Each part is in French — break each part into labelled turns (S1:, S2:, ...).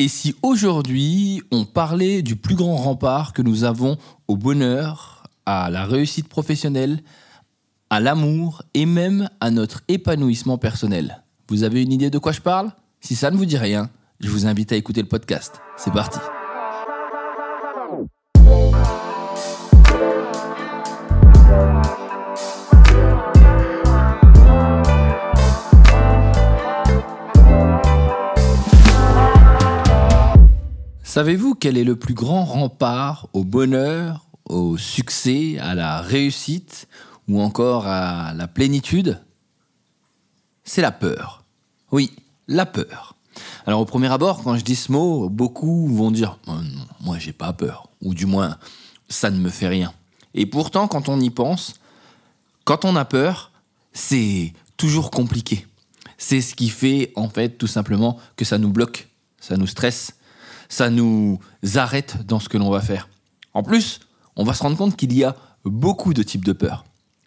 S1: Et si aujourd'hui on parlait du plus grand rempart que nous avons au bonheur, à la réussite professionnelle, à l'amour et même à notre épanouissement personnel Vous avez une idée de quoi je parle? Si ça ne vous dit rien, je vous invite à écouter le podcast. C'est parti. Savez-vous quel est le plus grand rempart au bonheur, au succès, à la réussite ou encore à la plénitude? C'est la peur. Oui, la peur. Alors au premier abord, quand je dis ce mot, beaucoup vont dire oh moi j'ai pas peur, ou du moins ça ne me fait rien. Et pourtant, quand on y pense, quand on a peur, c'est toujours compliqué. C'est ce qui fait en fait tout simplement que ça nous bloque, ça nous stresse, ça nous arrête dans ce que l'on va faire. En plus, on va se rendre compte qu'il y a beaucoup de types de peur.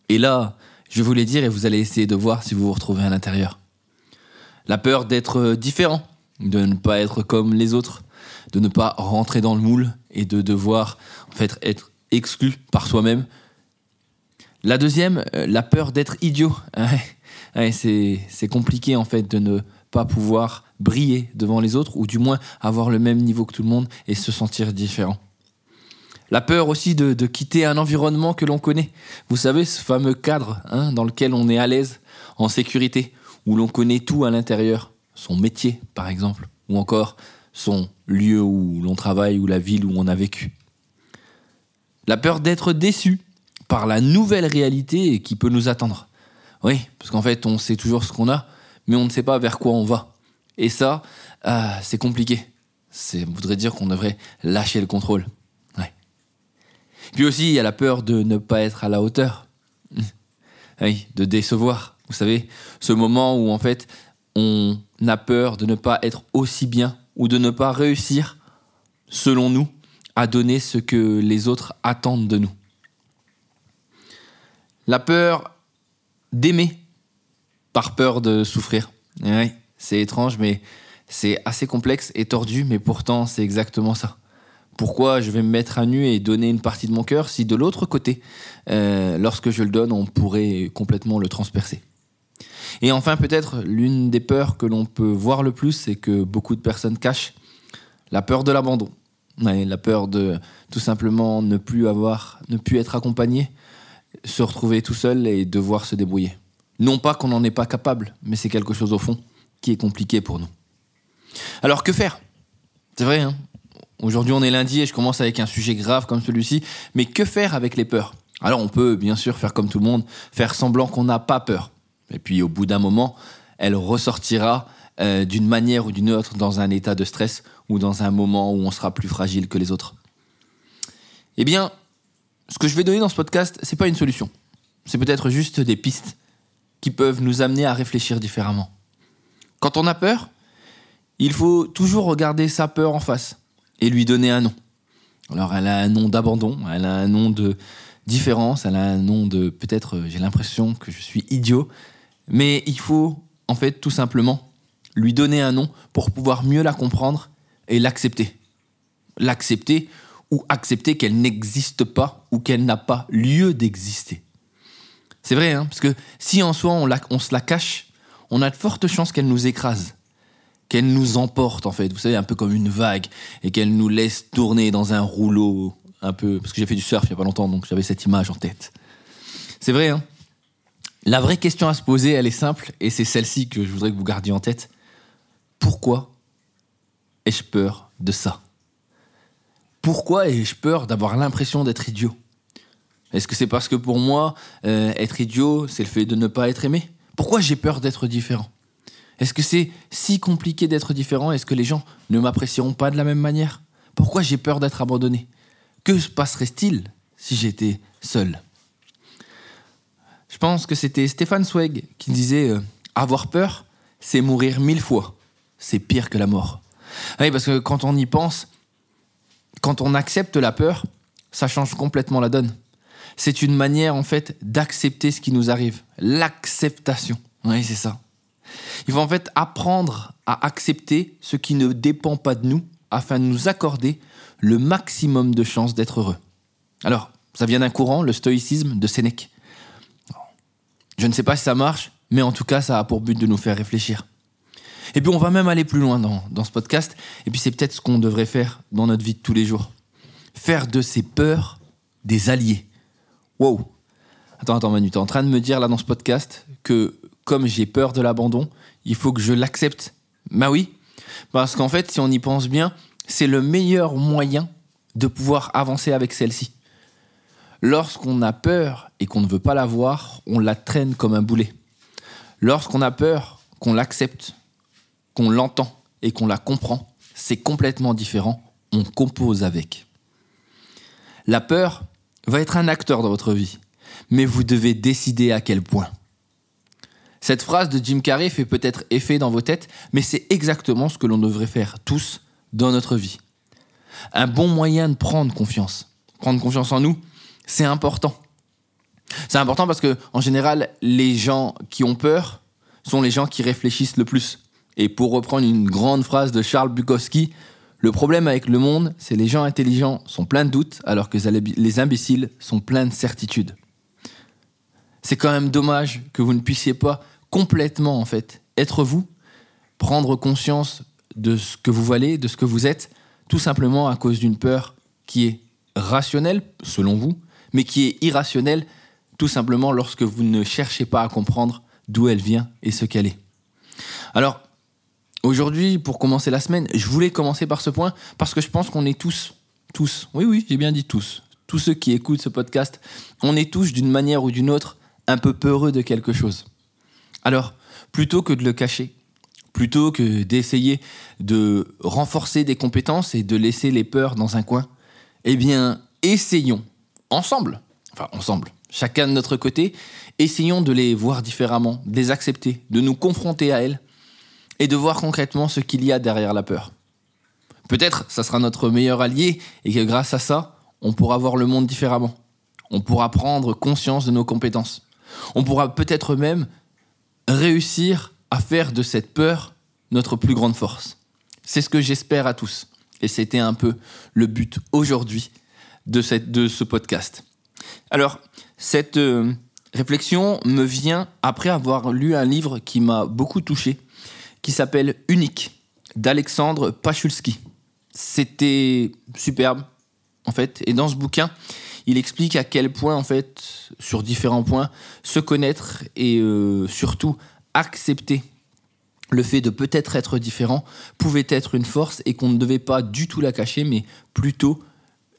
S1: Et là, je vais vous les dire et vous allez essayer de voir si vous vous retrouvez à l'intérieur. La peur d'être différent, de ne pas être comme les autres, de ne pas rentrer dans le moule et de devoir en fait être exclu par soi-même. La deuxième, euh, la peur d'être idiot. c'est compliqué en fait de ne pas pouvoir briller devant les autres ou du moins avoir le même niveau que tout le monde et se sentir différent. La peur aussi de, quitter un environnement que l'on connaît. Vous savez, ce fameux cadre hein, dans lequel on est à l'aise, en sécurité, où l'on connaît tout à l'intérieur, son métier par exemple, ou encore son lieu où l'on travaille ou la ville où on a vécu. La peur d'être déçu par la nouvelle réalité qui peut nous attendre. Oui, parce qu'en fait, on sait toujours ce qu'on a, mais on ne sait pas vers quoi on va. Et ça, euh, c'est compliqué. Ça voudrait dire qu'on devrait lâcher le contrôle. Puis aussi, il y a la peur de ne pas être à la hauteur. De décevoir. Vous savez, ce moment où en fait, on a peur de ne pas être aussi bien ou de ne pas réussir, selon nous, à donner ce que les autres attendent de nous. La peur d'aimer par peur de souffrir. C'est étrange, mais c'est assez complexe et tordu, mais pourtant c'est exactement ça. Pourquoi je vais me mettre à nu et donner une partie de mon cœur si de l'autre côté, euh, lorsque je le donne, on pourrait complètement le transpercer? Et enfin, peut-être l'une des peurs que l'on peut voir le plus et que beaucoup de personnes cachent, la peur de l'abandon. la peur de tout simplement ne plus avoir, ne plus être accompagné, se retrouver tout seul et devoir se débrouiller. Non pas qu'on n'en est pas capable, mais c'est quelque chose au fond qui est compliqué pour nous. Alors que faire? C'est vrai, hein Aujourd'hui, on est lundi et je commence avec un sujet grave comme celui-ci. Mais que faire avec les peurs? Alors, on peut bien sûr faire comme tout le monde, faire semblant qu'on n'a pas peur. Et puis, au bout d'un moment, elle ressortira euh, d'une manière ou d'une autre dans un état de stress ou dans un moment où on sera plus fragile que les autres. Eh bien, ce que je vais donner dans ce podcast, c'est pas une solution. C'est peut-être juste des pistes qui peuvent nous amener à réfléchir différemment. Quand on a peur, il faut toujours regarder sa peur en face et lui donner un nom. Alors elle a un nom d'abandon, elle a un nom de différence, elle a un nom de peut-être euh, j'ai l'impression que je suis idiot, mais il faut en fait tout simplement lui donner un nom pour pouvoir mieux la comprendre et l'accepter. L'accepter ou accepter qu'elle n'existe pas ou qu'elle n'a pas lieu d'exister. C'est vrai, hein, parce que si en soi on, se la cache, on a de fortes chances qu'elle nous écrase qu'elle nous emporte en fait, vous savez, un peu comme une vague, et qu'elle nous laisse tourner dans un rouleau, un peu, parce que j'ai fait du surf il y a pas longtemps, donc j'avais cette image en tête. C'est vrai, hein La vraie question à se poser, elle est simple, et c'est celle-ci que je voudrais que vous gardiez en tête. Pourquoi ai-je peur de ça? Pourquoi ai-je peur d'avoir l'impression d'être idiot? Est-ce que c'est parce que pour moi, euh, être idiot, c'est le fait de ne pas être aimé? Pourquoi j'ai peur d'être différent? Est-ce que c'est si compliqué d'être différent? Est-ce que les gens ne m'apprécieront pas de la même manière? Pourquoi j'ai peur d'être abandonné? Que se passerait-il si j'étais seul? Je pense que c'était Stéphane Zweig qui disait euh, Avoir peur, c'est mourir mille fois. C'est pire que la mort. Oui, parce que quand on y pense, quand on accepte la peur, ça change complètement la donne. C'est une manière en fait d'accepter ce qui nous arrive. L'acceptation. Oui, c'est ça. Il faut en fait apprendre à accepter ce qui ne dépend pas de nous afin de nous accorder le maximum de chances d'être heureux. Alors, ça vient d'un courant, le stoïcisme de Sénèque. Je ne sais pas si ça marche, mais en tout cas, ça a pour but de nous faire réfléchir. Et puis, on va même aller plus loin dans, dans ce podcast, et puis c'est peut-être ce qu'on devrait faire dans notre vie de tous les jours. Faire de ces peurs des alliés. Wow. Attends, attends, Manu, es en train de me dire là dans ce podcast que comme j'ai peur de l'abandon, il faut que je l'accepte. Bah oui, parce qu'en fait, si on y pense bien, c'est le meilleur moyen de pouvoir avancer avec celle-ci. Lorsqu'on a peur et qu'on ne veut pas la voir, on la traîne comme un boulet. Lorsqu'on a peur, qu'on l'accepte, qu'on l'entend et qu'on la comprend, c'est complètement différent. On compose avec. La peur va être un acteur dans votre vie, mais vous devez décider à quel point. Cette phrase de Jim Carrey fait peut-être effet dans vos têtes, mais c'est exactement ce que l'on devrait faire tous dans notre vie. Un bon moyen de prendre confiance. Prendre confiance en nous, c'est important. C'est important parce que, en général, les gens qui ont peur sont les gens qui réfléchissent le plus. Et pour reprendre une grande phrase de Charles Bukowski, le problème avec le monde, c'est les gens intelligents sont pleins de doutes alors que les imbéciles sont pleins de certitudes. C'est quand même dommage que vous ne puissiez pas complètement, en fait, être vous, prendre conscience de ce que vous valez, de ce que vous êtes, tout simplement à cause d'une peur qui est rationnelle, selon vous, mais qui est irrationnelle, tout simplement lorsque vous ne cherchez pas à comprendre d'où elle vient et ce qu'elle est. Alors, aujourd'hui, pour commencer la semaine, je voulais commencer par ce point parce que je pense qu'on est tous, tous, oui, oui, j'ai bien dit tous, tous ceux qui écoutent ce podcast, on est tous d'une manière ou d'une autre un peu peureux de quelque chose. Alors, plutôt que de le cacher, plutôt que d'essayer de renforcer des compétences et de laisser les peurs dans un coin, eh bien, essayons, ensemble, enfin ensemble, chacun de notre côté, essayons de les voir différemment, de les accepter, de nous confronter à elles et de voir concrètement ce qu'il y a derrière la peur. Peut-être ça sera notre meilleur allié et que grâce à ça, on pourra voir le monde différemment. On pourra prendre conscience de nos compétences. On pourra peut-être même réussir à faire de cette peur notre plus grande force. C'est ce que j'espère à tous. Et c'était un peu le but aujourd'hui de, ce podcast. Alors, cette euh, réflexion me vient après avoir lu un livre qui m'a beaucoup touché, qui s'appelle Unique, d'Alexandre Pachulski. C'était superbe, en fait. Et dans ce bouquin, il explique à quel point, en fait, sur différents points, se connaître et euh, surtout accepter le fait de peut-être être différent pouvait être une force et qu'on ne devait pas du tout la cacher, mais plutôt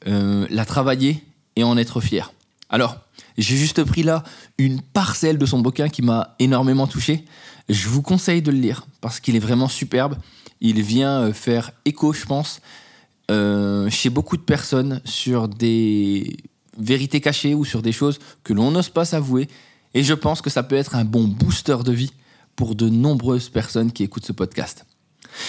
S1: euh, la travailler et en être fier. Alors, j'ai juste pris là une parcelle de son bouquin qui m'a énormément touché. Je vous conseille de le lire parce qu'il est vraiment superbe. Il vient euh, faire écho, je pense, euh, chez beaucoup de personnes sur des vérités cachées ou sur des choses que l'on n'ose pas s'avouer. Et je pense que ça peut être un bon booster de vie pour de nombreuses personnes qui écoutent ce podcast.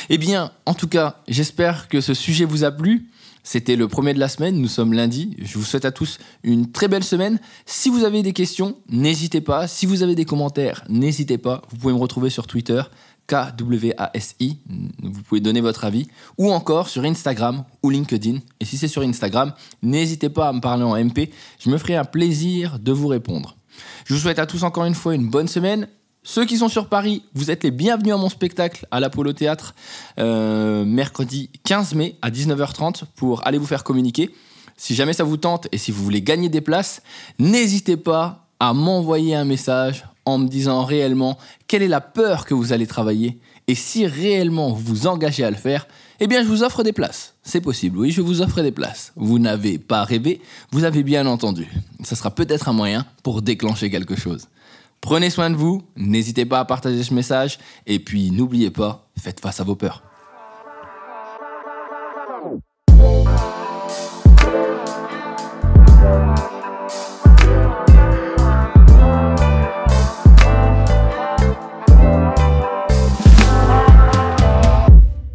S1: Eh bien, en tout cas, j'espère que ce sujet vous a plu. C'était le premier de la semaine, nous sommes lundi. Je vous souhaite à tous une très belle semaine. Si vous avez des questions, n'hésitez pas. Si vous avez des commentaires, n'hésitez pas. Vous pouvez me retrouver sur Twitter, KWASI. Vous pouvez donner votre avis. Ou encore sur Instagram ou LinkedIn. Et si c'est sur Instagram, n'hésitez pas à me parler en MP. Je me ferai un plaisir de vous répondre. Je vous souhaite à tous encore une fois une bonne semaine. Ceux qui sont sur Paris, vous êtes les bienvenus à mon spectacle à l'Apollo Théâtre euh, mercredi 15 mai à 19h30 pour aller vous faire communiquer. Si jamais ça vous tente et si vous voulez gagner des places, n'hésitez pas à m'envoyer un message en me disant réellement quelle est la peur que vous allez travailler et si réellement vous vous engagez à le faire, eh bien je vous offre des places. C'est possible, oui, je vous offre des places. Vous n'avez pas rêvé, vous avez bien entendu. Ça sera peut-être un moyen pour déclencher quelque chose. Prenez soin de vous, n'hésitez pas à partager ce message et puis n'oubliez pas, faites face à vos peurs.